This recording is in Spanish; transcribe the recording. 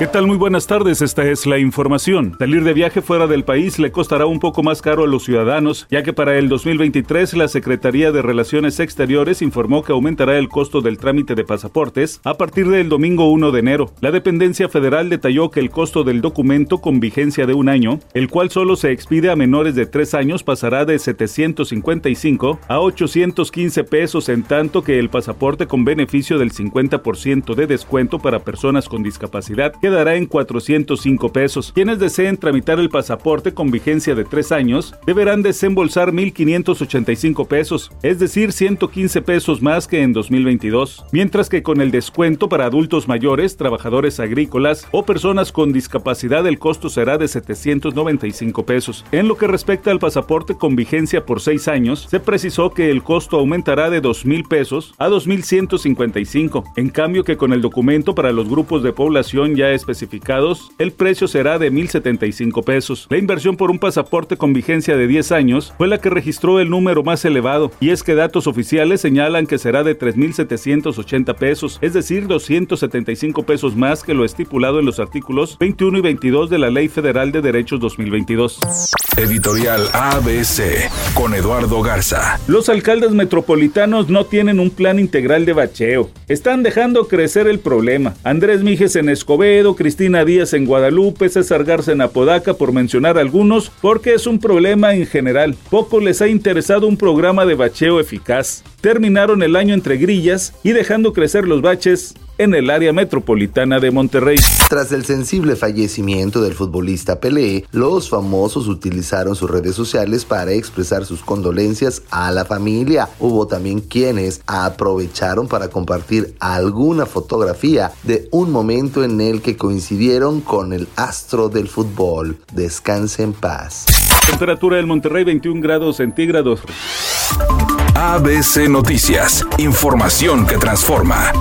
¿Qué tal? Muy buenas tardes, esta es la información. Salir de viaje fuera del país le costará un poco más caro a los ciudadanos, ya que para el 2023 la Secretaría de Relaciones Exteriores informó que aumentará el costo del trámite de pasaportes a partir del domingo 1 de enero. La dependencia federal detalló que el costo del documento con vigencia de un año, el cual solo se expide a menores de tres años, pasará de 755 a 815 pesos, en tanto que el pasaporte con beneficio del 50% de descuento para personas con discapacidad quedará en 405 pesos. Quienes deseen tramitar el pasaporte con vigencia de tres años deberán desembolsar 1.585 pesos, es decir, 115 pesos más que en 2022, mientras que con el descuento para adultos mayores, trabajadores agrícolas o personas con discapacidad el costo será de 795 pesos. En lo que respecta al pasaporte con vigencia por seis años, se precisó que el costo aumentará de 2.000 pesos a 2.155, en cambio que con el documento para los grupos de población ya especificados, el precio será de 1.075 pesos. La inversión por un pasaporte con vigencia de 10 años fue la que registró el número más elevado, y es que datos oficiales señalan que será de 3.780 pesos, es decir, 275 pesos más que lo estipulado en los artículos 21 y 22 de la Ley Federal de Derechos 2022. Editorial ABC con Eduardo Garza. Los alcaldes metropolitanos no tienen un plan integral de bacheo. Están dejando crecer el problema. Andrés Mijes en Escobedo, Cristina Díaz en Guadalupe, César Garza en Apodaca, por mencionar algunos, porque es un problema en general. Poco les ha interesado un programa de bacheo eficaz. Terminaron el año entre grillas y dejando crecer los baches en el área metropolitana de Monterrey. Tras el sensible fallecimiento del futbolista Pelé, los famosos utilizaron sus redes sociales para expresar sus condolencias a la familia. Hubo también quienes aprovecharon para compartir alguna fotografía de un momento en el que coincidieron con el astro del fútbol. Descanse en paz. Temperatura del Monterrey 21 grados centígrados. ABC Noticias, información que transforma.